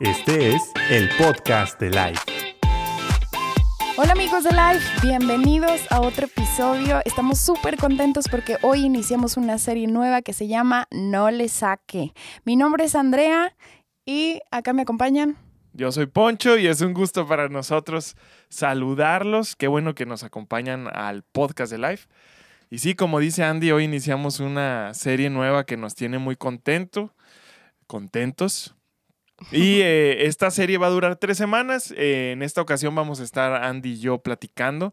Este es el podcast de Life. Hola amigos de Life, bienvenidos a otro episodio. Estamos súper contentos porque hoy iniciamos una serie nueva que se llama No le saque. Mi nombre es Andrea y acá me acompañan. Yo soy Poncho y es un gusto para nosotros saludarlos. Qué bueno que nos acompañan al podcast de Life. Y sí, como dice Andy, hoy iniciamos una serie nueva que nos tiene muy contento, contentos. Y eh, esta serie va a durar tres semanas. Eh, en esta ocasión vamos a estar Andy y yo platicando.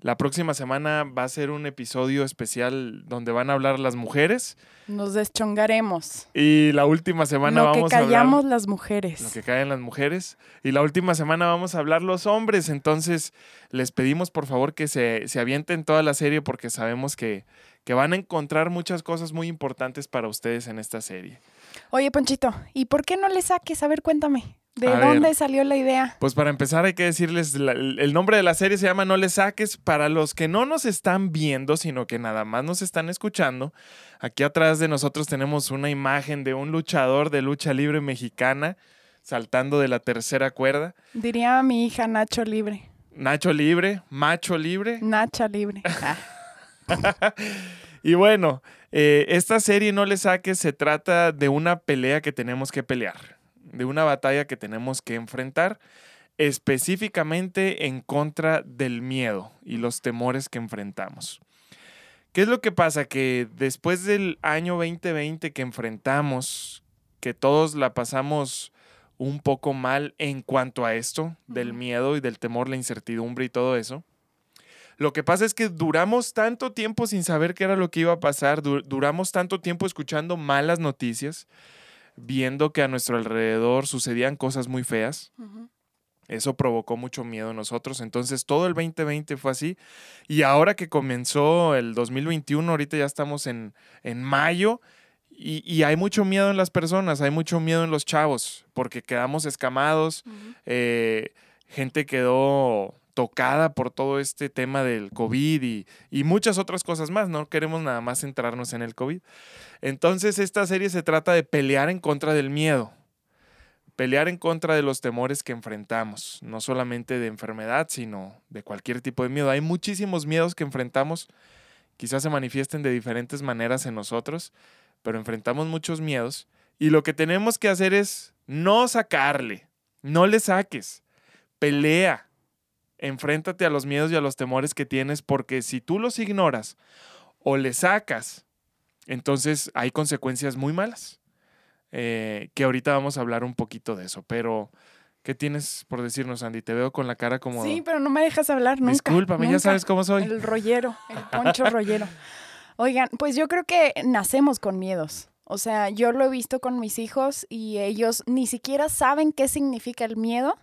La próxima semana va a ser un episodio especial donde van a hablar las mujeres. Nos deschongaremos. Y la última semana Lo vamos que a hablar callamos las mujeres. lo que caen las mujeres. Y la última semana vamos a hablar los hombres. Entonces, les pedimos por favor que se, se avienten toda la serie porque sabemos que, que van a encontrar muchas cosas muy importantes para ustedes en esta serie. Oye, Ponchito, ¿y por qué no le saques? A ver, cuéntame. ¿De A dónde ver. salió la idea? Pues para empezar hay que decirles, la- el nombre de la serie se llama No le saques. Para los que no nos están viendo, sino que nada más nos están escuchando, aquí atrás de nosotros tenemos una imagen de un luchador de lucha libre mexicana saltando de la tercera cuerda. Diría mi hija Nacho Libre. Nacho libre, macho libre. Nacha Libre. Ah, Y bueno, eh, esta serie No le saques se trata de una pelea que tenemos que pelear, de una batalla que tenemos que enfrentar, específicamente en contra del miedo y los temores que enfrentamos. ¿Qué es lo que pasa? Que después del año 2020 que enfrentamos, que todos la pasamos un poco mal en cuanto a esto, del miedo y del temor, la incertidumbre y todo eso, lo que pasa es que duramos tanto tiempo sin saber qué era lo que iba a pasar, du- duramos tanto tiempo escuchando malas noticias, viendo que a nuestro alrededor sucedían cosas muy feas. Eso provocó mucho miedo en nosotros. Entonces todo el 2020 fue así. Y ahora que comenzó el 2021, ahorita ya estamos en, en mayo. Y, y hay mucho miedo en las personas, hay mucho miedo en los chavos, porque quedamos escamados, eh, gente quedó tocada por todo este tema del COVID y, muchas otras cosas más. No queremos nada más centrarnos en el COVID. Entonces esta serie se trata de pelear en contra del miedo, pelear en contra de los temores que enfrentamos, no solamente de enfermedad, sino de cualquier tipo de miedo. Hay muchísimos miedos que enfrentamos, quizás se manifiesten de diferentes maneras en nosotros, pero enfrentamos muchos miedos y lo que tenemos que hacer es no sacarle, no le saques, pelea, enfréntate a los miedos y a los temores que tienes, porque si tú los ignoras o le sacas, entonces hay consecuencias muy malas. Eh, que ahorita vamos a hablar un poquito de eso, pero ¿qué tienes por decirnos, Andy? Te veo con la cara como... Sí, pero no me dejas hablar nunca. Discúlpame, ya sabes cómo soy. El rollero, el poncho rollero. Oigan, pues yo creo que nacemos con miedos. O sea, yo lo he visto con mis hijos y ellos ni siquiera saben qué significa el miedo,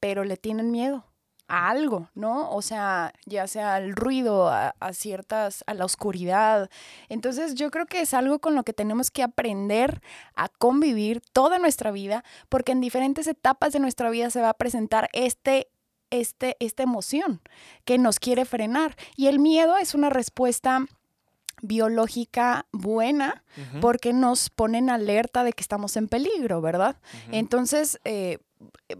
pero le tienen miedo a algo, ¿no? O sea, ya sea al ruido, a, a ciertas, a la oscuridad. Entonces yo creo que es algo con lo que tenemos que aprender a convivir toda nuestra vida, porque en diferentes etapas de nuestra vida se va a presentar este, este, esta emoción que nos quiere frenar. Y el miedo es una respuesta biológica buena porque nos pone en alerta de que estamos en peligro, ¿verdad? Entonces, eh,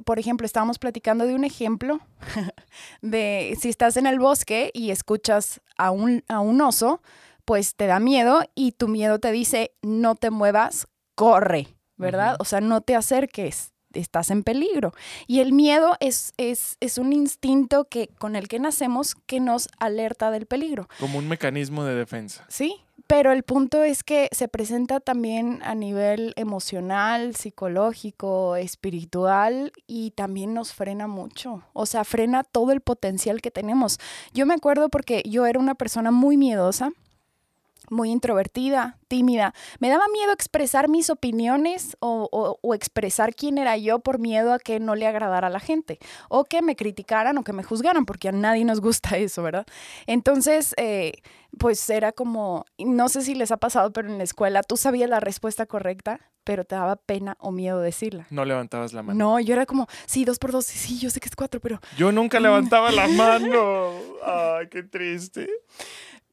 por ejemplo, estábamos platicando de un ejemplo de si estás en el bosque y escuchas a un, a un oso, pues te da miedo y tu miedo te dice, no te muevas, corre, ¿verdad? O sea, no te acerques, estás en peligro. Y el miedo es, es, es un instinto que, con el que nacemos que nos alerta del peligro. Como un mecanismo de defensa. Sí, pero el punto es que se presenta también a nivel emocional, psicológico, espiritual y también nos frena mucho. O sea, frena todo el potencial que tenemos. Yo me acuerdo porque yo era una persona muy miedosa, muy introvertida, tímida. Me daba miedo expresar mis opiniones o, o- o expresar quién era yo por miedo a que no le agradara a la gente o que me criticaran o que me juzgaran, porque a nadie nos gusta eso, ¿verdad? Entonces, eh, pues era como, no sé si les ha pasado, pero en la escuela tú sabías la respuesta correcta, pero te daba pena o miedo decirla. No levantabas la mano. No, yo era como, sí, dos por dos, sí, sí, yo sé que es cuatro, pero Yo nunca levantaba la mano. Ay, qué triste.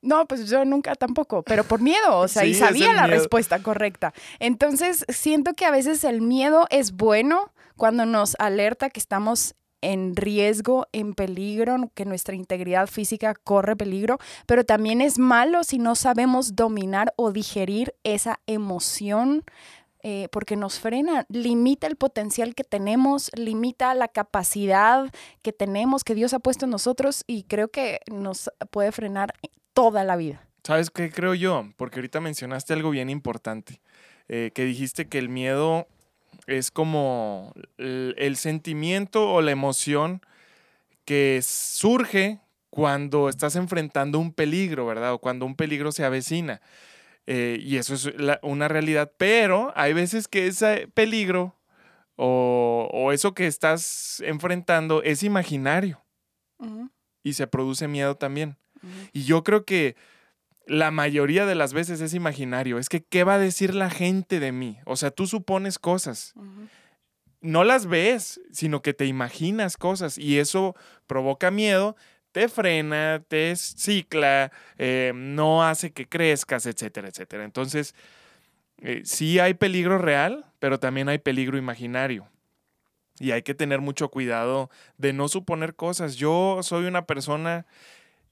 No, pues yo nunca tampoco, pero por miedo, o sea, y Sí, sabía la miedo. respuesta correcta. Entonces, siento que a veces el miedo es bueno cuando nos alerta que estamos en riesgo, en peligro, que nuestra integridad física corre peligro, pero también es malo si no sabemos dominar o digerir esa emoción eh, porque nos frena, limita el potencial que tenemos, limita la capacidad que tenemos, que Dios ha puesto en nosotros y creo que nos puede frenar toda la vida. ¿Sabes qué creo yo? Porque ahorita mencionaste algo bien importante, eh, que dijiste que el miedo es como el, sentimiento o la emoción que surge cuando estás enfrentando un peligro, ¿verdad? O cuando un peligro se avecina. Eh, y eso es una realidad, pero hay veces que ese peligro o, eso que estás enfrentando es imaginario y se produce miedo también. Y yo creo que la mayoría de las veces es imaginario. Es que, ¿qué va a decir la gente de mí? O sea, tú supones cosas. No las ves, sino que te imaginas cosas y eso provoca miedo, te frena, te cicla, eh, no hace que crezcas, etcétera, etcétera. Entonces, eh, sí hay peligro real, pero también hay peligro imaginario. Y hay que tener mucho cuidado de no suponer cosas. Yo soy una persona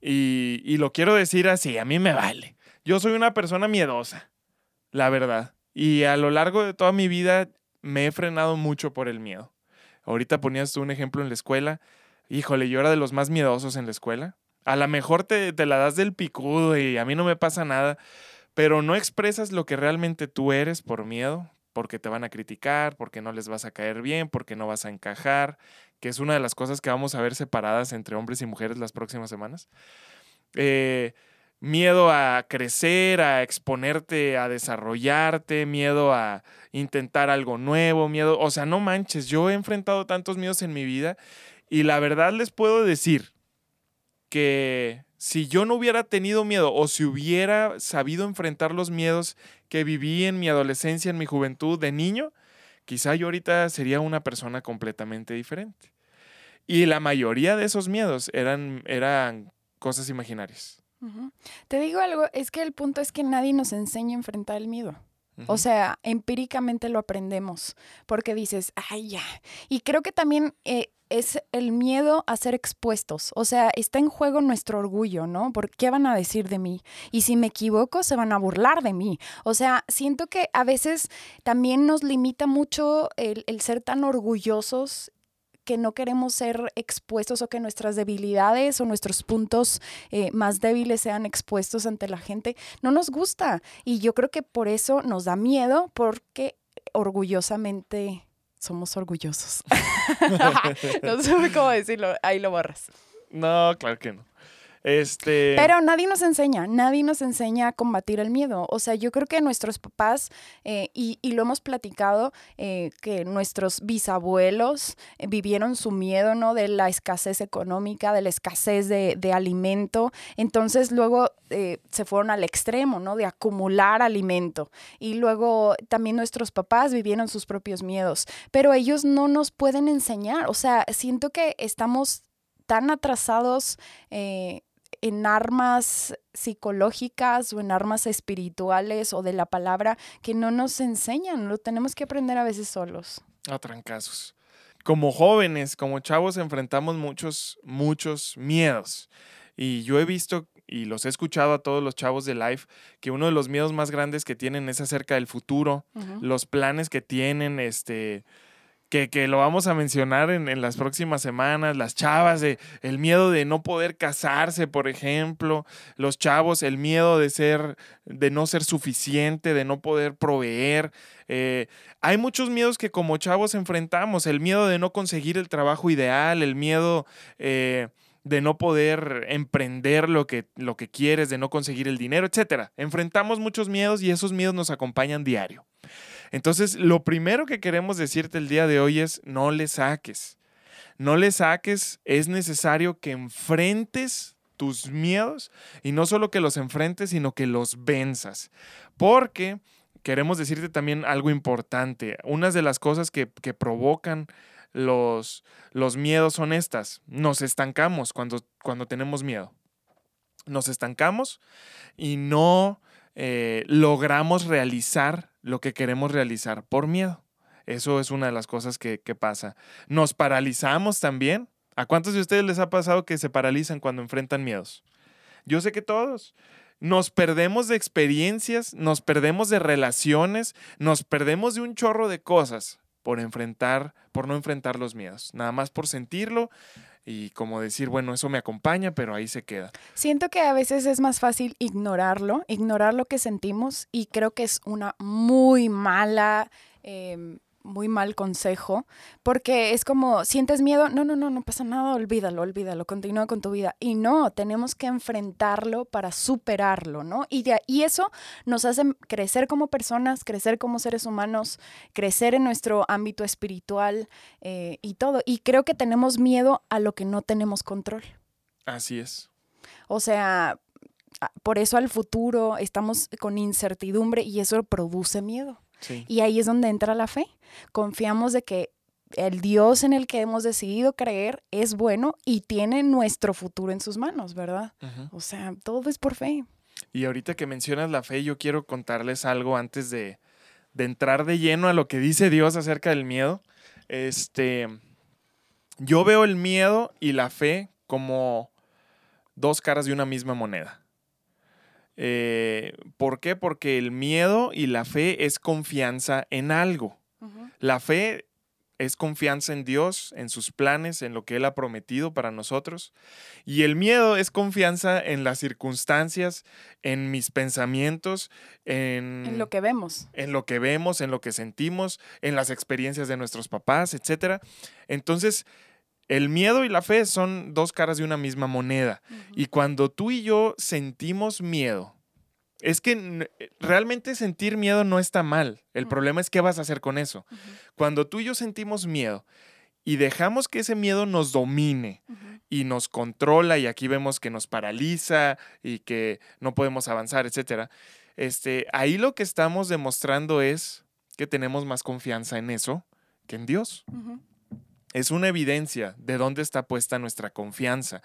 y, lo quiero decir así, a mí me vale. Yo soy una persona miedosa, la verdad. Y a lo largo de toda mi vida me he frenado mucho por el miedo. Ahorita ponías tú un ejemplo en la escuela. Híjole, yo era de los más miedosos en la escuela. A lo mejor te, te la das del picudo y a mí no me pasa nada, pero no expresas lo que realmente tú eres por miedo, porque te van a criticar, porque no les vas a caer bien, porque no vas a encajar, que es una de las cosas que vamos a ver separadas entre hombres y mujeres las próximas semanas. Eh, miedo a crecer, a exponerte, a desarrollarte, miedo a intentar algo nuevo, miedo, o sea, no manches, yo he enfrentado tantos miedos en mi vida y la verdad les puedo decir que si yo no hubiera tenido miedo o si hubiera sabido enfrentar los miedos que viví en mi adolescencia, en mi juventud de niño, quizá yo ahorita sería una persona completamente diferente. Y la mayoría de esos miedos eran, eran cosas imaginarias. Te digo algo, es que el punto es que nadie nos enseña a enfrentar el miedo. O sea, empíricamente lo aprendemos porque dices, ay, ya. Y creo que también eh, es el miedo a ser expuestos. O sea, está en juego nuestro orgullo, ¿no? ¿Por qué van a decir de mí? Y si me equivoco, se van a burlar de mí. O sea, siento que a veces también nos limita mucho el, el ser tan orgullosos que no queremos ser expuestos o que nuestras debilidades o nuestros puntos eh, más débiles sean expuestos ante la gente, no nos gusta. Y yo creo que por eso nos da miedo, porque orgullosamente somos orgullosos. no sé cómo decirlo, ahí lo borras. No, claro que no. Este... Pero nadie nos enseña, nadie nos enseña a combatir el miedo. O sea, yo creo que nuestros papás, eh, y, lo hemos platicado, eh, que nuestros bisabuelos eh, vivieron su miedo, ¿no? De la escasez económica, de la escasez de, de alimento. Entonces luego se fueron al extremo, ¿no? De acumular alimento. Y luego también nuestros papás vivieron sus propios miedos. Pero ellos no nos pueden enseñar. O sea, siento que estamos tan atrasados en armas psicológicas o en armas espirituales o de la palabra que no nos enseñan, lo tenemos que aprender a veces solos. A trancazos. Como jóvenes, como chavos, enfrentamos muchos, muchos miedos. Y yo he visto y los he escuchado a todos los chavos de Life, que uno de los miedos más grandes que tienen es acerca del futuro, los planes que tienen, este, que, lo vamos a mencionar en, las próximas semanas, las chavas, de, el miedo de no poder casarse, por ejemplo, los chavos, el miedo de ser, de no ser suficiente, de no poder proveer. Eh, hay muchos miedos que como chavos enfrentamos, el miedo de no conseguir el trabajo ideal, el miedo... Eh, de no poder emprender lo que, lo que quieres, de no conseguir el dinero, etc. Enfrentamos muchos miedos y esos miedos nos acompañan diario. Entonces, lo primero que queremos decirte el día de hoy es no le saques. No le saques, es necesario que enfrentes tus miedos y no solo que los enfrentes, sino que los venzas. Porque queremos decirte también algo importante. Una de las cosas que, provocan los, los, miedos son estas. Nos estancamos cuando, cuando tenemos miedo. Nos estancamos y no eh, logramos realizar lo que queremos realizar por miedo. Eso es una de las cosas que, que pasa. Nos paralizamos también. ¿A cuántos de ustedes les ha pasado que se paralizan cuando enfrentan miedos? Yo sé que todos. Nos perdemos de experiencias, nos perdemos de relaciones, nos perdemos de un chorro de cosas por enfrentar, por no enfrentar los miedos, nada más por sentirlo y como decir, bueno, eso me acompaña, pero ahí se queda. Siento que a veces es más fácil ignorarlo, ignorar lo que sentimos y creo que es una muy mala em, muy mal consejo, porque es como, ¿sientes miedo? No, no, no, no pasa nada, olvídalo, olvídalo, continúa con tu vida. Y no, tenemos que enfrentarlo para superarlo, ¿no? Y, y eso nos hace crecer como personas, crecer como seres humanos, crecer en nuestro ámbito espiritual eh, y todo. Y creo que tenemos miedo a lo que no tenemos control. Así es. O sea, por eso al futuro estamos con incertidumbre y eso produce miedo. Y ahí es donde entra la fe. Confiamos de que el Dios en el que hemos decidido creer es bueno y tiene nuestro futuro en sus manos, ¿verdad? O sea, todo es por fe. Y ahorita que mencionas la fe, yo quiero contarles algo antes de, de entrar de lleno a lo que dice Dios acerca del miedo. Este, yo veo el miedo y la fe como dos caras de una misma moneda. Eh, ¿Por qué? Porque el miedo y la fe es confianza en algo. La fe es confianza en Dios, en sus planes, en lo que Él ha prometido para nosotros. Y el miedo es confianza en las circunstancias, en mis pensamientos, en, en, lo que vemos. En lo que vemos, en lo que sentimos, en las experiencias de nuestros papás, etc. Entonces, el miedo y la fe son dos caras de una misma moneda. Y cuando tú y yo sentimos miedo, es que eh, realmente sentir miedo no está mal. El problema es qué vas a hacer con eso. Cuando tú y yo sentimos miedo y dejamos que ese miedo nos domine y nos controla y aquí vemos que nos paraliza y que no podemos avanzar, etcétera, este, ahí lo que estamos demostrando es que tenemos más confianza en eso que en Dios es una evidencia de dónde está puesta nuestra confianza.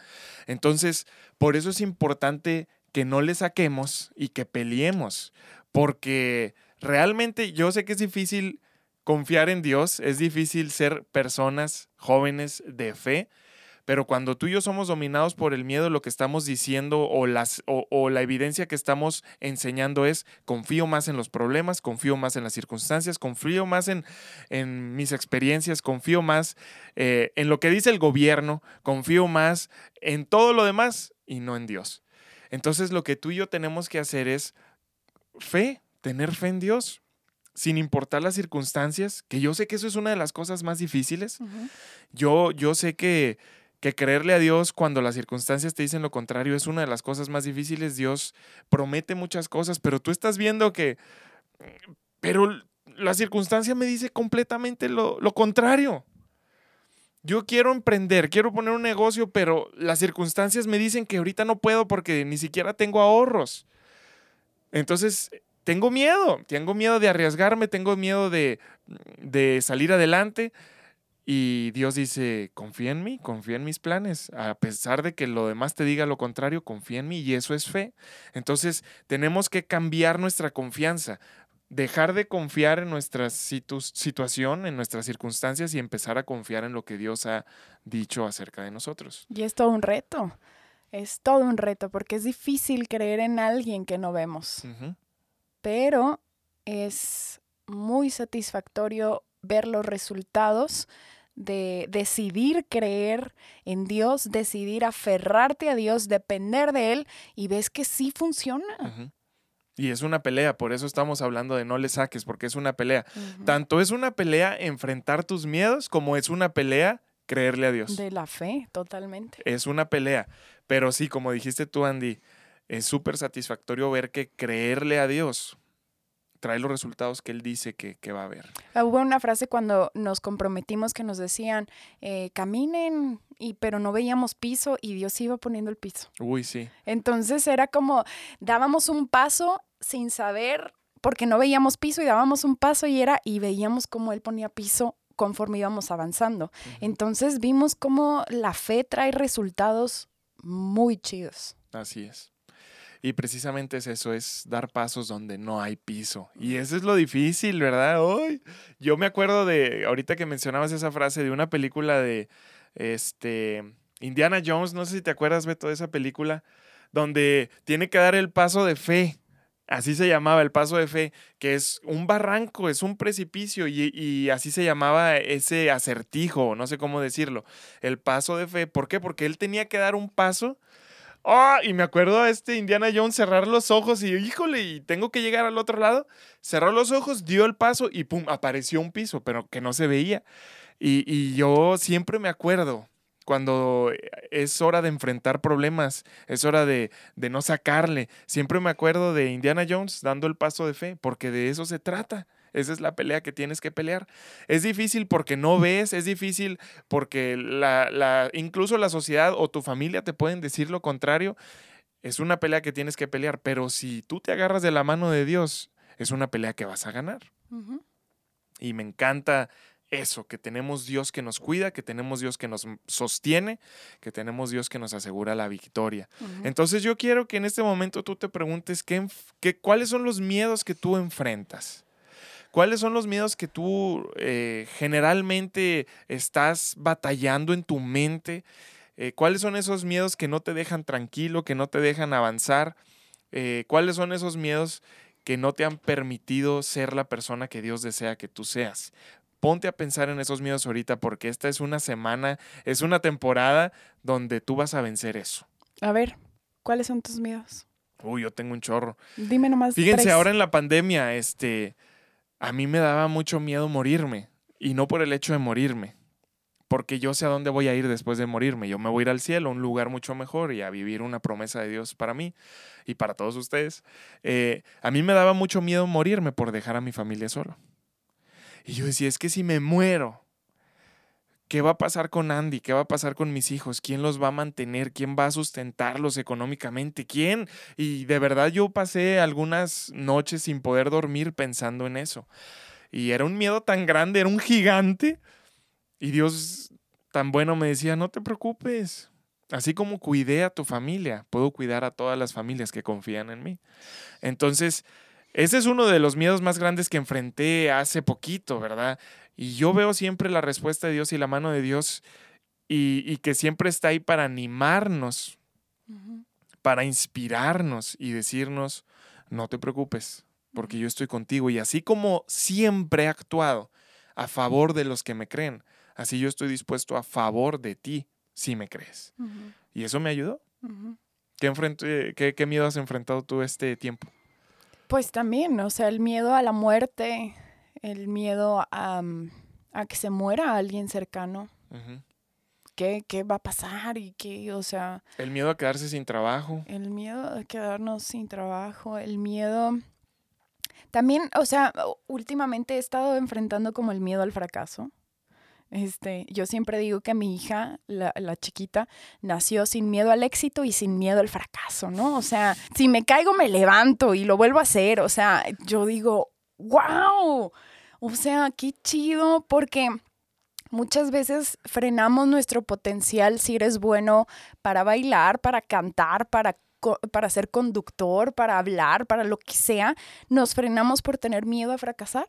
Entonces, por eso es importante que no le saquemos y que peleemos, porque realmente yo sé que es difícil confiar en Dios, es difícil ser personas jóvenes de fe, pero cuando tú y yo somos dominados por el miedo, lo que estamos diciendo o, las, o, la evidencia que estamos enseñando es confío más en los problemas, confío más en las circunstancias, confío más en, en mis experiencias, confío más eh, en lo que dice el gobierno, confío más en todo lo demás y no en Dios. Entonces lo que tú y yo tenemos que hacer es fe, tener fe en Dios sin importar las circunstancias, que yo sé que eso es una de las cosas más difíciles. yo, yo sé que que creerle a Dios cuando las circunstancias te dicen lo contrario es una de las cosas más difíciles. Dios promete muchas cosas, pero tú estás viendo que, pero la circunstancia me dice completamente lo, lo contrario. Yo quiero emprender, quiero poner un negocio, pero las circunstancias me dicen que ahorita no puedo porque ni siquiera tengo ahorros. Entonces, tengo miedo, tengo miedo de arriesgarme, tengo miedo de, de salir adelante. Y Dios dice, confía en mí, confía en mis planes. A pesar de que lo demás te diga lo contrario, confía en mí y eso es fe. Entonces tenemos que cambiar nuestra confianza, dejar de confiar en nuestra situación, en nuestras circunstancias y empezar a confiar en lo que Dios ha dicho acerca de nosotros. Y es todo un reto, es todo un reto porque es difícil creer en alguien que no vemos. Pero es muy satisfactorio ver los resultados de decidir creer en Dios, decidir aferrarte a Dios, depender de Él y ves que sí funciona. Y es una pelea, por eso estamos hablando de no le saques, porque es una pelea. Tanto es una pelea enfrentar tus miedos como es una pelea creerle a Dios. De la fe, totalmente. Es una pelea, pero sí, como dijiste tú, Andy, es súper satisfactorio ver que creerle a Dios trae los resultados que él dice que, va a haber. Ah, hubo una frase cuando nos comprometimos que nos decían, eh, caminen, y, pero no veíamos piso y Dios iba poniendo el piso. Uy, sí. Entonces era como, dábamos un paso sin saber, porque no veíamos piso y dábamos un paso y era, y veíamos cómo Él ponía piso conforme íbamos avanzando. Entonces vimos cómo la fe trae resultados muy chidos. Así es. Y precisamente es eso, es dar pasos donde no hay piso. Y eso es lo difícil, ¿verdad? Hoy yo me acuerdo de, ahorita que mencionabas esa frase, de una película de, este, Indiana Jones, no sé si te acuerdas, Beto, de esa película, donde tiene que dar el paso de fe. Así se llamaba el paso de fe, que es un barranco, es un precipicio y, y, así se llamaba ese acertijo, no sé cómo decirlo, el paso de fe. ¿Por qué? Porque él tenía que dar un paso. Oh, y me acuerdo a este Indiana Jones cerrar los ojos y, híjole, y tengo que llegar al otro lado. Cerró los ojos, dio el paso y pum, apareció un piso, pero que no se veía. Y, y yo siempre me acuerdo cuando es hora de enfrentar problemas, es hora de, de, no sacarle. Siempre me acuerdo de Indiana Jones dando el paso de fe, porque de eso se trata. Esa es la pelea que tienes que pelear. Es difícil porque no ves, es difícil porque la, la, incluso la sociedad o tu familia te pueden decir lo contrario. Es una pelea que tienes que pelear, pero si tú te agarras de la mano de Dios, es una pelea que vas a ganar. Uh -huh. Y me encanta eso, que tenemos Dios que nos cuida, que tenemos Dios que nos sostiene, que tenemos Dios que nos asegura la victoria. Uh -huh. Entonces yo quiero que en este momento tú te preguntes qué, qué, cuáles son los miedos que tú enfrentas. ¿Cuáles son los miedos que tú eh, generalmente estás batallando en tu mente? Eh, ¿Cuáles son esos miedos que no te dejan tranquilo, que no te dejan avanzar? Eh, ¿Cuáles son esos miedos que no te han permitido ser la persona que Dios desea que tú seas? ponte a pensar en esos miedos ahorita porque esta es una semana, es una temporada donde tú vas a vencer eso. A ver, ¿cuáles son tus miedos? Uy, yo tengo un chorro. Dime nomás. Fíjense, tres. ahora en la pandemia, este, a mí me daba mucho miedo morirme y no por el hecho de morirme, porque yo sé a dónde voy a ir después de morirme. Yo me voy a ir al cielo, a un lugar mucho mejor y a vivir una promesa de Dios para mí y para todos ustedes. Eh, a mí me daba mucho miedo morirme por dejar a mi familia solo. Y yo decía, es que si me muero, ¿qué va a pasar con Andy? ¿Qué va a pasar con mis hijos? ¿Quién los va a mantener? ¿Quién va a sustentarlos económicamente? ¿Quién? Y de verdad yo pasé algunas noches sin poder dormir pensando en eso. Y era un miedo tan grande, era un gigante. Y Dios tan bueno me decía, no te preocupes. Así como cuidé a tu familia, puedo cuidar a todas las familias que confían en mí. Entonces, ese es uno de los miedos más grandes que enfrenté hace poquito, ¿verdad? Y yo veo siempre la respuesta de Dios y la mano de Dios y, y que siempre está ahí para animarnos, uh -huh. para inspirarnos y decirnos, no te preocupes, porque yo estoy contigo. Y así como siempre he actuado a favor de los que me creen, así yo estoy dispuesto a favor de ti si me crees. Uh -huh. Y eso me ayudó. Uh -huh. ¿Qué, qué, ¿Qué miedo has enfrentado tú este tiempo? Pues también, o sea, el miedo a la muerte, el miedo a, a que se muera alguien cercano. Uh -huh. ¿Qué, ¿Qué, va a pasar? Y qué, o sea... El miedo a quedarse sin trabajo. El miedo a quedarnos sin trabajo, el miedo... También, o sea, últimamente he estado enfrentando como el miedo al fracaso. Este, yo siempre digo que mi hija, la, la, chiquita, nació sin miedo al éxito y sin miedo al fracaso, ¿no? O sea, si me caigo me levanto y lo vuelvo a hacer. O sea, yo digo, wow, o sea, qué chido, porque muchas veces frenamos nuestro potencial si eres bueno para bailar, para cantar, para para ser conductor, para hablar, para lo que sea, nos frenamos por tener miedo a fracasar.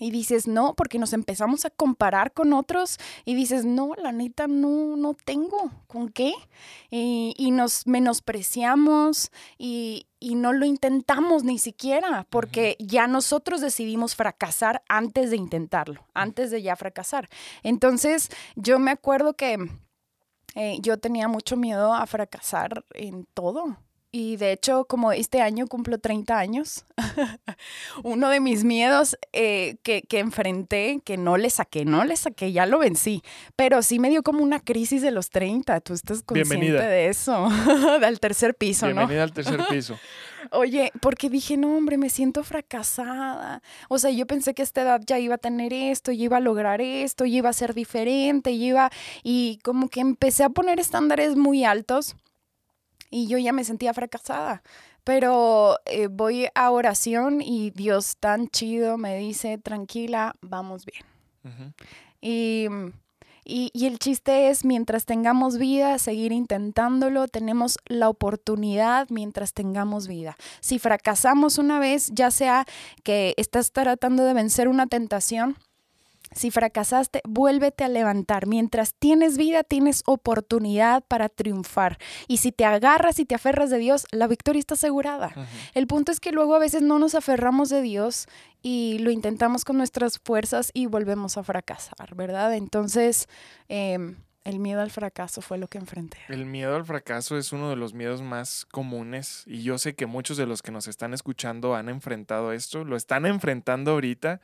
Y dices, no, porque nos empezamos a comparar con otros y dices, no, la neta, no, no tengo con qué. Y, y nos menospreciamos y, y, no lo intentamos ni siquiera, porque uh -huh. ya nosotros decidimos fracasar antes de intentarlo, antes de ya fracasar. Entonces, yo me acuerdo que eh, yo tenía mucho miedo a fracasar en todo. Y de hecho, como este año cumplo 30 años, uno de mis miedos eh, que, que, enfrenté, que no le saqué, no le saqué, ya lo vencí, pero sí me dio como una crisis de los 30. Tú estás consciente Bienvenida. de eso, del tercer piso, Bienvenida ¿no? al tercer piso. Oye, porque dije, no, hombre, me siento fracasada. O sea, yo pensé que a esta edad ya iba a tener esto, ya iba a lograr esto, ya iba a ser diferente, ya iba... Y como que empecé a poner estándares muy altos y yo ya me sentía fracasada. Pero eh, voy a oración y Dios tan chido me dice, tranquila, vamos bien. Uh -huh. Y Y, y el chiste es, mientras tengamos vida, seguir intentándolo, tenemos la oportunidad mientras tengamos vida. Si fracasamos una vez, ya sea que estás tratando de vencer una tentación, si fracasaste, vuélvete a levantar. Mientras tienes vida, tienes oportunidad para triunfar. Y si te agarras y te aferras de Dios, la victoria está asegurada. El punto es que luego a veces no nos aferramos de Dios y lo intentamos con nuestras fuerzas y volvemos a fracasar, ¿verdad? Entonces, em, el miedo al fracaso fue lo que enfrenté. El miedo al fracaso es uno de los miedos más comunes y yo sé que muchos de los que nos están escuchando han enfrentado esto, lo están enfrentando ahorita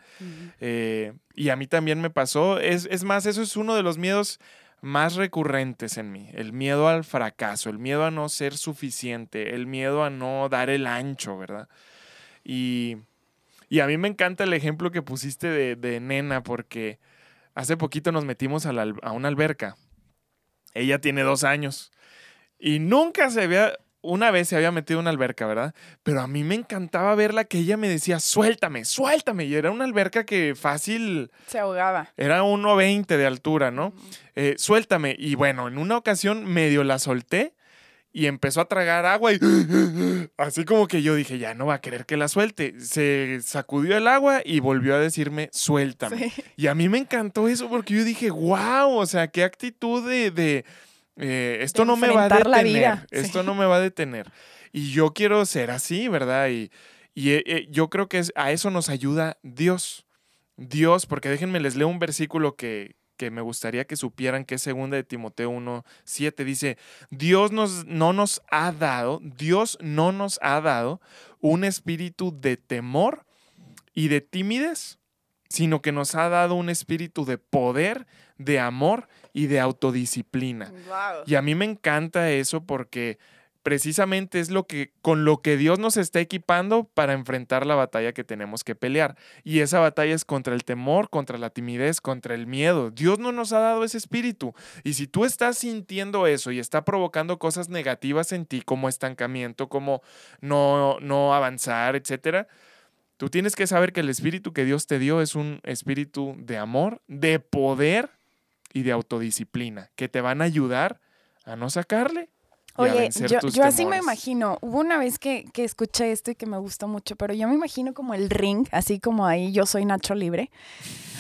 eh, y a mí también me pasó. Es, es más, eso es uno de los miedos más recurrentes en mí, el miedo al fracaso, el miedo a no ser suficiente, el miedo a no dar el ancho, ¿verdad? Y, y a mí me encanta el ejemplo que pusiste de, de nena porque hace poquito nos metimos a, la, a una alberca ella tiene dos años. Y nunca se había, una vez se había metido en una alberca, ¿verdad? Pero a mí me encantaba verla que ella me decía, suéltame, suéltame. Y era una alberca que fácil... Se ahogaba. Era 1,20 de altura, ¿no? Eh, suéltame. Y bueno, en una ocasión medio la solté y empezó a tragar agua y así como que yo dije, ya no va a querer que la suelte. Se sacudió el agua y volvió a decirme, suéltame. Y a mí me encantó eso porque yo dije, wow, o sea, qué actitud de, eh, esto no me va a detener, esto no me va a detener. Y yo quiero ser así, ¿verdad? Y, y eh, eh, yo creo que a eso nos ayuda Dios. Dios, porque déjenme les leo un versículo que, que me gustaría que supieran que es segunda de Timoteo 1, 7. Dice, Dios nos, no nos ha dado, Dios no nos ha dado un espíritu de temor y de timidez, sino que nos ha dado un espíritu de poder, de amor y de autodisciplina. Y a mí me encanta eso porque precisamente es lo que con lo que Dios nos está equipando para enfrentar la batalla que tenemos que pelear. Y esa batalla es contra el temor, contra la timidez, contra el miedo. Dios no nos ha dado ese espíritu. Y si tú estás sintiendo eso y está provocando cosas negativas en ti, como estancamiento, como no, no avanzar, etcétera, tú tienes que saber que el espíritu que Dios te dio es un espíritu de amor, de poder y de autodisciplina, que te van a ayudar a no sacarle Oye, yo, así me imagino. Hubo una vez que, que, escuché esto y que me gustó mucho, pero yo me imagino como el ring, así como ahí yo soy Nacho Libre.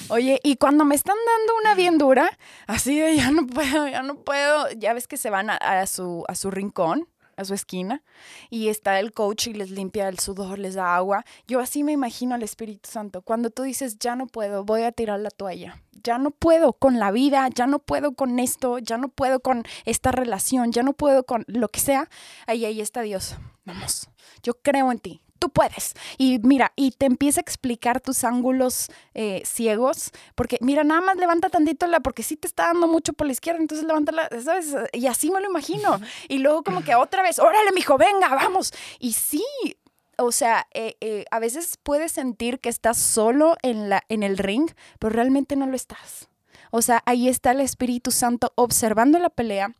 Oye, y cuando me están dando una bien dura, así de ya no puedo, ya no puedo, ya ves que se van a, su, a su rincón a su esquina y está el coach y les limpia el sudor, les da agua. Yo así me imagino al Espíritu Santo. Cuando tú dices, ya no puedo, voy a tirar la toalla. Ya no puedo con la vida, ya no puedo con esto, ya no puedo con esta relación, ya no puedo con lo que sea. Ahí, ahí está Dios. Vamos, yo creo en ti tú puedes. Y mira, y te empieza a explicar tus ángulos eh, ciegos, porque mira, nada más levanta tantito la, porque sí te está dando mucho por la izquierda, entonces levántala, ¿sabes? Y así me lo imagino. Y luego como que otra vez, órale, mijo, venga, vamos. Y sí, o sea, eh, eh, a veces puedes sentir que estás solo en, la, en el ring, pero realmente no lo estás. O sea, ahí está el Espíritu Santo observando la pelea,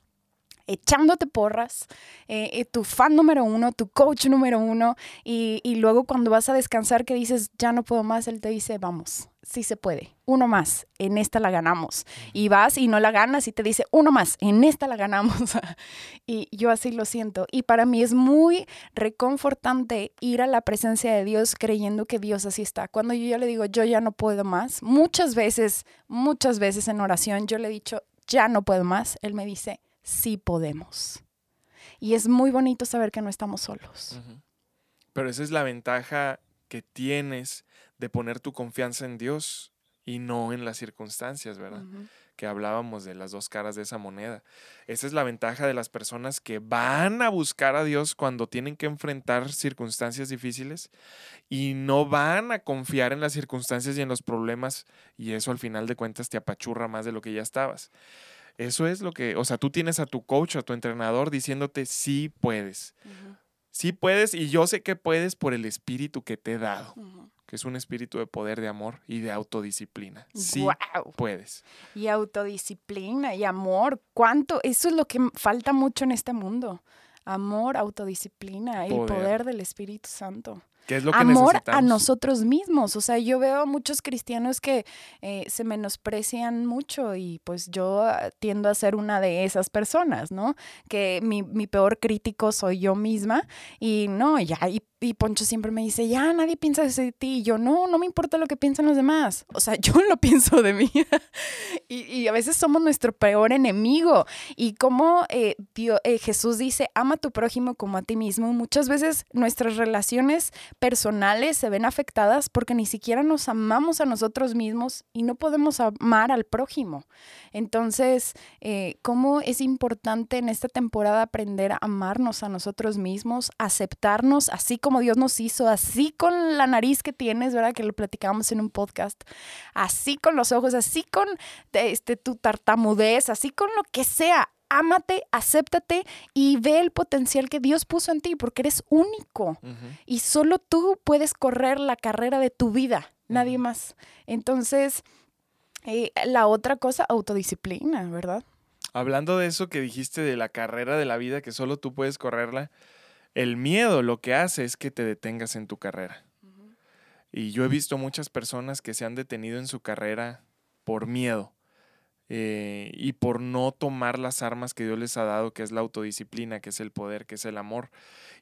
echándote porras, eh, eh, tu fan número uno, tu coach número uno, y, y, luego cuando vas a descansar que dices, ya no puedo más, él te dice, vamos, sí se puede, uno más, en esta la ganamos. Y vas y no la ganas y te dice, uno más, en esta la ganamos. y yo así lo siento. Y para mí es muy reconfortante ir a la presencia de Dios creyendo que Dios así está. Cuando yo ya le digo, yo ya no puedo más, muchas veces, muchas veces en oración yo le he dicho, ya no puedo más, Él me dice, sí podemos. Y es muy bonito saber que no estamos solos. Pero esa es la ventaja que tienes de poner tu confianza en Dios y no en las circunstancias, ¿verdad? Que hablábamos de las dos caras de esa moneda. Esa es la ventaja de las personas que van a buscar a Dios cuando tienen que enfrentar circunstancias difíciles y no van a confiar en las circunstancias y en los problemas y eso al final de cuentas te apachurra más de lo que ya estabas. Eso es lo que, o sea, tú tienes a tu coach, a tu entrenador diciéndote, sí puedes. Sí puedes y yo sé que puedes por el espíritu que te he dado, que es un espíritu de poder, de amor y de autodisciplina. Sí puedes. Y autodisciplina y amor, ¿cuánto? Eso es lo que falta mucho en este mundo. Amor, autodisciplina, el poder del Espíritu Santo. ¿Qué es lo que amor a nosotros mismos. O sea, yo veo a muchos cristianos que eh, se menosprecian mucho y pues yo ah, tiendo a ser una de esas personas, ¿no? Que mi, mi peor crítico soy yo misma y no, ya, y, y Poncho siempre me dice, ya nadie piensa de ti. Y yo, no, no me importa lo que piensan los demás. O sea, yo lo pienso de mí. y, y a veces somos nuestro peor enemigo. Y como eh, eh, Jesús dice, ama a tu prójimo como a ti mismo, muchas veces nuestras relaciones personales se ven afectadas porque ni siquiera nos amamos a nosotros mismos y no podemos amar al prójimo. Entonces, eh, ¿cómo es importante en esta temporada aprender a amarnos a nosotros mismos, aceptarnos así como Dios nos hizo, así con la nariz que tienes, ¿verdad? Que lo platicábamos en un podcast, así con los ojos, así con este, tu tartamudez, así con lo que sea. Ámate, acéptate y ve el potencial que Dios puso en ti, porque eres único y solo tú puedes correr la carrera de tu vida, nadie más. Entonces, eh, la otra cosa, autodisciplina, ¿verdad? Hablando de eso que dijiste de la carrera de la vida, que solo tú puedes correrla, el miedo lo que hace es que te detengas en tu carrera. Y yo he visto muchas personas que se han detenido en su carrera por miedo eh, y por no tomar las armas que Dios les ha dado, que es la autodisciplina, que es el poder, que es el amor.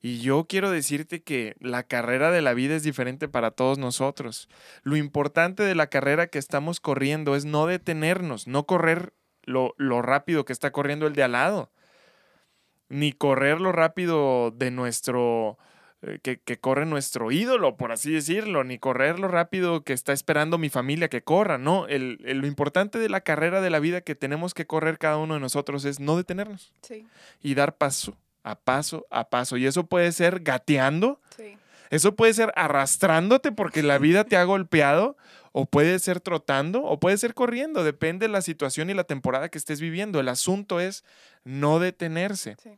Y yo quiero decirte que la carrera de la vida es diferente para todos nosotros. Lo importante de la carrera que estamos corriendo es no detenernos, no correr lo, lo rápido que está corriendo el de al lado, ni correr lo rápido de nuestro, que, que corre nuestro ídolo, por así decirlo, ni correr lo rápido que está esperando mi familia que corra, no, el, el- lo importante de la carrera de la vida que tenemos que correr cada uno de nosotros es no detenernos Sí, y dar paso a paso a paso, y eso puede ser gateando, sí. eso puede ser arrastrándote porque la vida te ha golpeado, o puede ser trotando, o puede ser corriendo, depende de la situación y la temporada que estés viviendo. El asunto es no detenerse. Sí.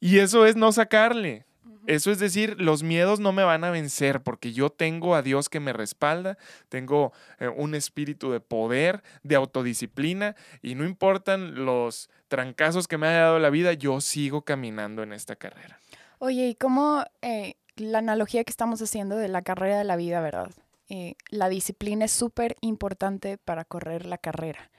Y eso es no sacarle. Eso es decir, los miedos no me van a vencer porque yo tengo a Dios que me respalda, tengo eh, un espíritu de poder, de autodisciplina y no importan los trancazos que me haya dado la vida, yo sigo caminando en esta carrera. Oye, y cómo eh, la analogía que estamos haciendo de la carrera de la vida, ¿verdad? Eh, la disciplina es súper importante para correr la carrera.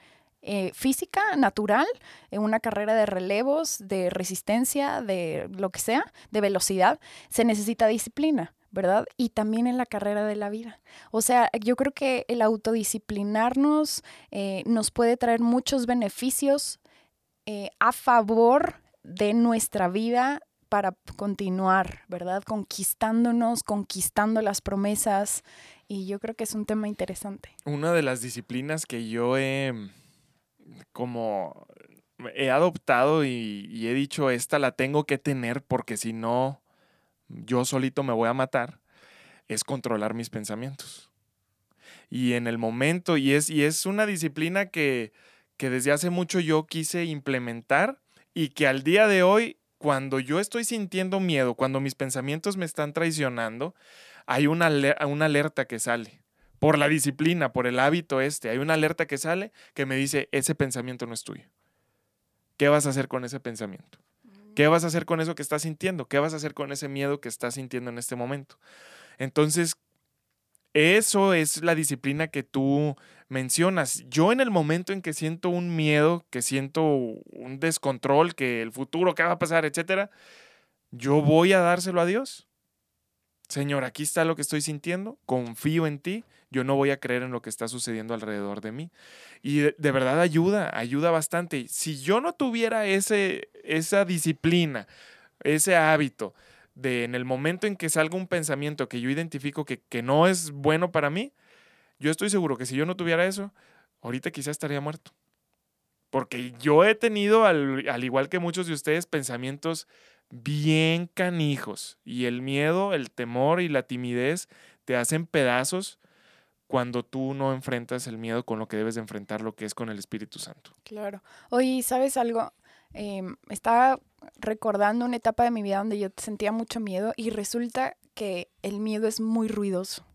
Eh, física, natural, en una carrera de relevos, de resistencia, de lo que sea, de velocidad, se necesita disciplina, ¿verdad? Y también en la carrera de la vida. O sea, yo creo que el autodisciplinarnos eh, nos puede traer muchos beneficios eh, a favor de nuestra vida para continuar, ¿verdad? Conquistándonos, conquistando las promesas. Y yo creo que es un tema interesante. Una de las disciplinas que yo he como he adoptado y, y he dicho esta la tengo que tener porque si no yo solito me voy a matar es controlar mis pensamientos. Y en el momento, y es, y es una disciplina que, que desde hace mucho yo quise implementar y que al día de hoy, cuando yo estoy sintiendo miedo, cuando mis pensamientos me están traicionando, hay una, una alerta que sale. Por la disciplina, por el hábito este, hay una alerta que sale que me dice, ese pensamiento no es tuyo. ¿Qué vas a hacer con ese pensamiento? ¿Qué vas a hacer con eso que estás sintiendo? ¿Qué vas a hacer con ese miedo que estás sintiendo en este momento? Entonces, eso es la disciplina que tú mencionas. Yo en el momento en que siento un miedo, que siento un descontrol, que el futuro, qué va a pasar, etcétera, yo voy a dárselo a Dios. Señor, aquí está lo que estoy sintiendo, confío en ti, yo no voy a creer en lo que está sucediendo alrededor de mí. Y de, de verdad ayuda, ayuda bastante. Si yo no tuviera ese, esa disciplina, ese hábito de en el momento en que salga un pensamiento que yo identifico que, que no es bueno para mí, yo estoy seguro que si yo no tuviera eso, ahorita quizás estaría muerto. Porque yo he tenido, al, al igual que muchos de ustedes, pensamientos bien canijos. Y el miedo, el temor y la timidez te hacen pedazos cuando tú no enfrentas el miedo con lo que debes de enfrentar, lo que es con el Espíritu Santo. Claro. Oye, ¿sabes algo? Em, estaba recordando una etapa de mi vida donde yo sentía mucho miedo y resulta que el miedo es muy ruidoso.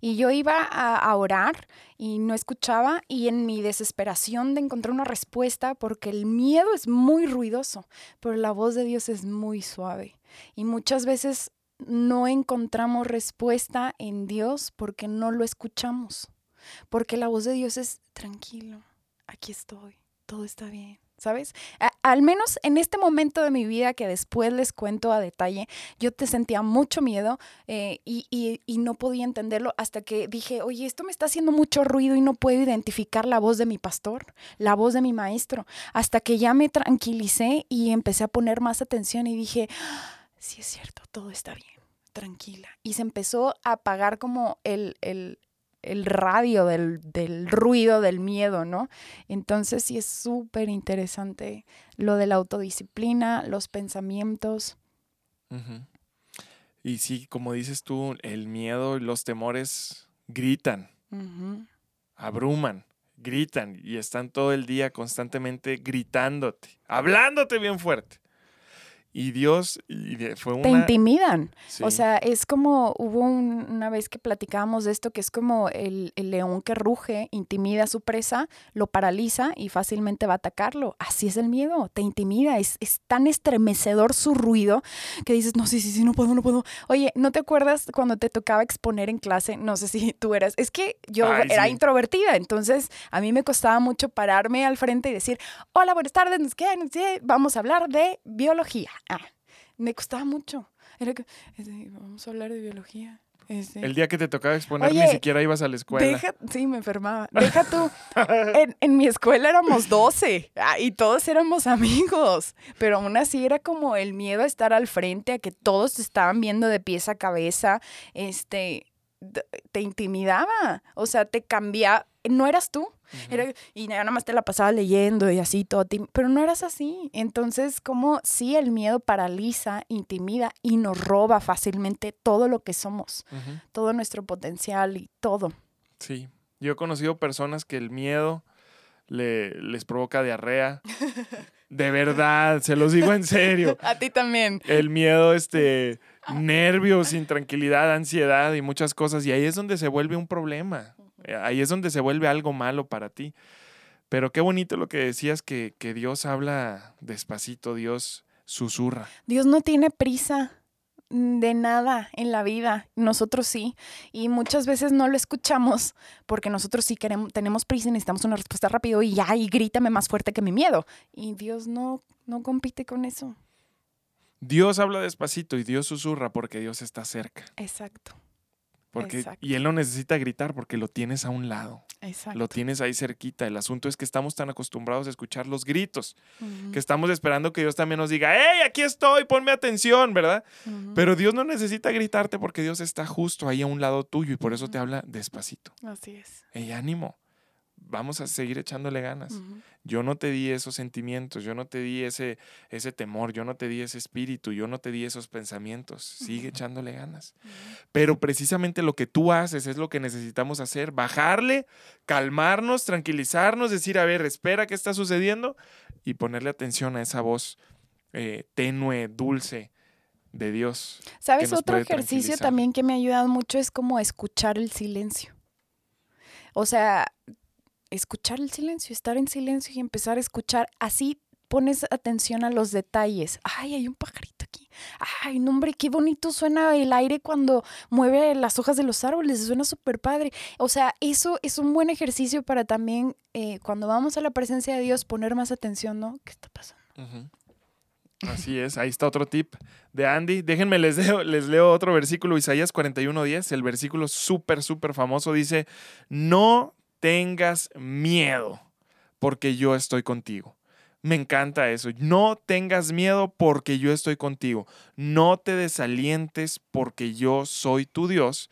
Y yo iba a, a orar y no escuchaba y en mi desesperación de encontrar una respuesta, porque el miedo es muy ruidoso, pero la voz de Dios es muy suave. Y muchas veces no encontramos respuesta en Dios porque no lo escuchamos. Porque la voz de Dios es tranquilo, aquí estoy, todo está bien. ¿Sabes? al menos en este momento de mi vida que después les cuento a detalle, yo te sentía mucho miedo eh, y, y, no podía entenderlo hasta que dije, oye, esto me está haciendo mucho ruido y no puedo identificar la voz de mi pastor, la voz de mi maestro. Hasta que ya me tranquilicé y empecé a poner más atención y dije, ah, sí es cierto, todo está bien tranquila. Y se empezó a apagar como el, el, el radio del, del, ruido, del miedo, ¿no? Entonces sí es súper interesante lo de la autodisciplina, los pensamientos. Y sí, como dices tú, el miedo y los temores gritan, abruman, gritan y están todo el día constantemente gritándote, hablándote bien fuerte. Y Dios y fue una... Te intimidan. O sea, es como, hubo una vez que platicábamos de esto, que es como el, león que ruge, intimida a su presa, lo paraliza y fácilmente va a atacarlo. Así es el miedo, te intimida, es, es tan estremecedor su ruido que dices, no, sí, sí, sí, no puedo, no puedo. Oye, ¿no te acuerdas cuando te tocaba exponer en clase? No sé si tú eras, es que yo era introvertida, entonces a mí me costaba mucho pararme al frente y decir, hola, buenas tardes, nos quedan, vamos a hablar de biología ah, me costaba mucho. Era que, este, vamos a hablar de biología. Este. El día que te tocaba exponer ni siquiera ibas a la escuela. Deja, sí, me enfermaba. Deja tú. en, en, mi escuela éramos 12 ah, y todos éramos amigos, pero aún así era como el miedo a estar al frente, a que todos te estaban viendo de pies a cabeza, este, te intimidaba, o sea, te cambiaba, no eras tú. y nada más te la pasaba leyendo y así todo, pero no eras así. Entonces, como si el miedo paraliza, intimida y nos roba fácilmente todo lo que somos, todo nuestro potencial y todo. Sí, yo he conocido personas que el miedo le, les provoca diarrea. De verdad, se los digo en serio. A ti también. El miedo, este, nervios, intranquilidad, ansiedad y muchas cosas. Y ahí es donde se vuelve un problema. Eh, ahí es donde se vuelve algo malo para ti. Pero qué bonito lo que decías, que, que Dios habla despacito, Dios susurra. Dios no tiene prisa de nada en la vida, nosotros sí, y muchas veces no lo escuchamos porque nosotros sí queremos, tenemos prisa y necesitamos una respuesta rápido y ya, y grítame más fuerte que mi miedo. Y Dios no, no compite con eso. Dios habla despacito y Dios susurra porque Dios está cerca. Exacto. Porque, y él no necesita gritar porque lo tienes a un lado. Exacto. Lo tienes ahí cerquita. El asunto es que estamos tan acostumbrados a escuchar los gritos, que estamos esperando que Dios también nos diga, ¡Hey, aquí estoy! Ponme atención, ¿verdad? Pero Dios no necesita gritarte porque Dios está justo ahí a un lado tuyo y por eso te habla despacito. Así es. ¡Ey, ánimo! Vamos a seguir echándole ganas. Yo no te di esos sentimientos, yo no te di ese, ese temor, yo no te di ese espíritu, yo no te di esos pensamientos. Sigue echándole ganas. Pero precisamente lo que tú haces es lo que necesitamos hacer, bajarle, calmarnos, tranquilizarnos, decir, a ver, espera, ¿qué está sucediendo? Y ponerle atención a esa voz eh, tenue, dulce de Dios. ¿Sabes? Otro ejercicio también que me ha ayudado mucho es como escuchar el silencio. O sea, escuchar el silencio, estar en silencio y empezar a escuchar. Así pones atención a los detalles. Ay, hay un pajarito aquí. Ay, no, hombre, qué bonito suena el aire cuando mueve las hojas de los árboles. Suena súper padre. O sea, eso es un buen ejercicio para también, eh, cuando vamos a la presencia de Dios, poner más atención, ¿no? ¿Qué está pasando? Así es, ahí está otro tip de Andy. Déjenme, les leo, les leo otro versículo, Isaías 41.10, el versículo súper, súper famoso, dice, no tengas miedo, porque yo estoy contigo. Me encanta eso. No tengas miedo porque yo estoy contigo. No te desalientes porque yo soy tu Dios.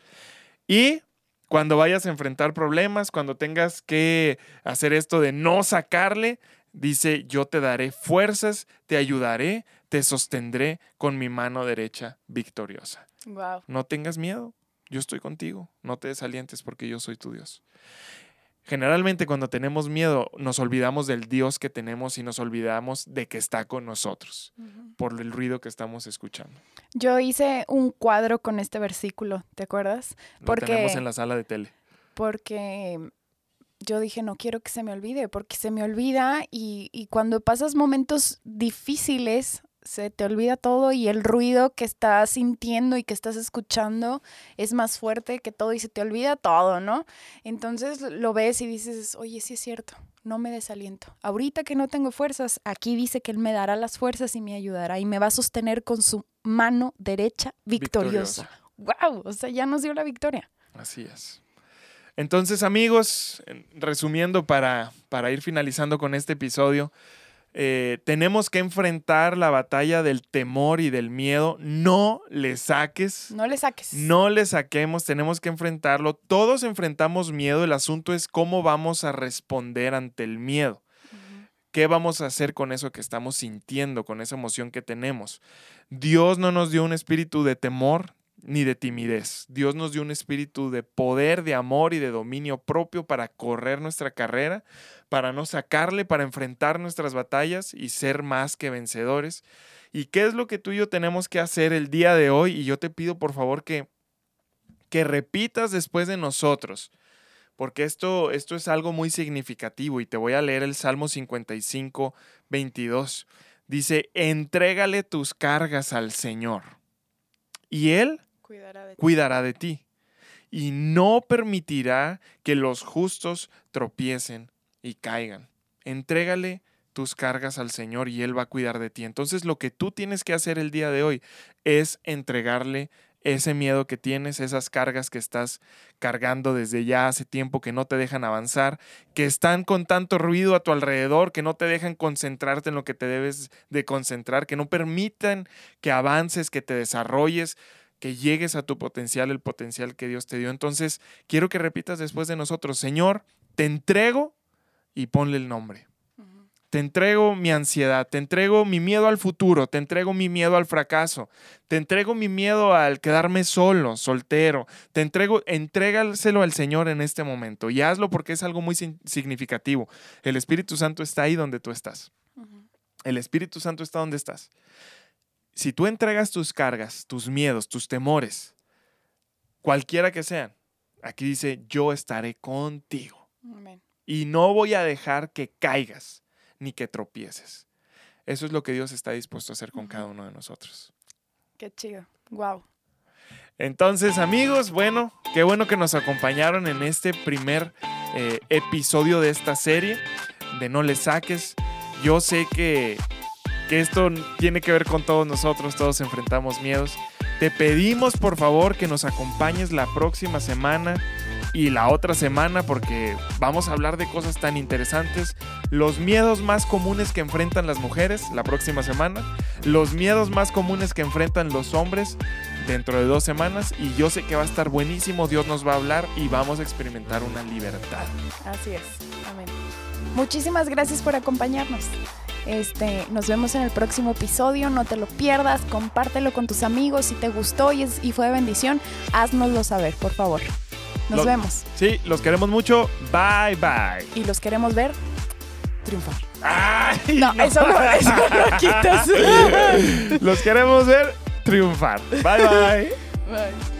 Y cuando vayas a enfrentar problemas, cuando tengas que hacer esto de no sacarle, dice, yo te daré fuerzas, te ayudaré, te sostendré con mi mano derecha victoriosa. No tengas miedo, yo estoy contigo. No te desalientes porque yo soy tu Dios. Generalmente cuando tenemos miedo nos olvidamos del Dios que tenemos y nos olvidamos de que está con nosotros por el ruido que estamos escuchando. Yo hice un cuadro con este versículo, ¿te acuerdas? Porque, Lo tenemos en la sala de tele. Porque yo dije, no quiero que se me olvide, porque se me olvida y, y cuando pasas momentos difíciles, se te olvida todo y el ruido que estás sintiendo y que estás escuchando es más fuerte que todo y se te olvida todo, ¿no? Entonces lo ves y dices, oye, sí es cierto, no me desaliento. Ahorita que no tengo fuerzas, aquí dice que Él me dará las fuerzas y me ayudará y me va a sostener con su mano derecha victoriosa. ¡Wow! O sea, ya nos dio la victoria. Así es. Entonces, amigos, resumiendo para, para ir finalizando con este episodio, eh, tenemos que enfrentar la batalla del temor y del miedo. No le saques. No le saques. No le saquemos, tenemos que enfrentarlo. Todos enfrentamos miedo. El asunto es cómo vamos a responder ante el miedo. ¿Qué vamos a hacer con eso que estamos sintiendo, con esa emoción que tenemos? Dios no nos dio un espíritu de temor ni de timidez. Dios nos dio un espíritu de poder, de amor y de dominio propio para correr nuestra carrera, para no sacarle, para enfrentar nuestras batallas y ser más que vencedores. ¿Y qué es lo que tú y yo tenemos que hacer el día de hoy? Y yo te pido por favor que, que repitas después de nosotros, porque esto, esto es algo muy significativo y te voy a leer el Salmo 55, 22. Dice, entrégale tus cargas al Señor y Él cuidará de, cuidará de ti y no permitirá que los justos tropiecen y caigan. Entrégale tus cargas al Señor y Él va a cuidar de ti. Entonces lo que tú tienes que hacer el día de hoy es entregarle ese miedo que tienes, esas cargas que estás cargando desde ya hace tiempo que no te dejan avanzar, que están con tanto ruido a tu alrededor, que no te dejan concentrarte en lo que te debes de concentrar, que no permitan que avances, que te desarrolles, que llegues a tu potencial, el potencial que Dios te dio. Entonces, quiero que repitas después de nosotros, Señor, te entrego y ponle el nombre. Te entrego mi ansiedad, te entrego mi miedo al futuro, te entrego mi miedo al fracaso, te entrego mi miedo al quedarme solo, soltero. Te entrego, entrégaselo al Señor en este momento y hazlo porque es algo muy significativo. El Espíritu Santo está ahí donde tú estás. El Espíritu Santo está donde estás. Si tú entregas tus cargas, tus miedos, tus temores, cualquiera que sean, aquí dice, yo estaré contigo. Y no voy a dejar que caigas ni que tropieces. Eso es lo que Dios está dispuesto a hacer con cada uno de nosotros. Qué chido. Wow. Entonces, amigos, bueno, qué bueno que nos acompañaron en este primer eh, episodio de esta serie de No le saques. Yo sé que, que esto tiene que ver con todos nosotros, todos enfrentamos miedos. Te pedimos por favor que nos acompañes la próxima semana y la otra semana porque vamos a hablar de cosas tan interesantes. Los miedos más comunes que enfrentan las mujeres la próxima semana. Los miedos más comunes que enfrentan los hombres dentro de dos semanas. Y yo sé que va a estar buenísimo. Dios nos va a hablar y vamos a experimentar una libertad. Así es. Amén. Muchísimas gracias por acompañarnos. Este, nos vemos en el próximo episodio, no te lo pierdas, compártelo con tus amigos, si te gustó y, y fue bendición, haznoslo saber, por favor. Nos vemos. Sí, los queremos mucho. Bye, bye. Y los queremos ver triunfar. no, Eso, no, eso no quitas. los queremos ver triunfar. Bye, bye. Bye.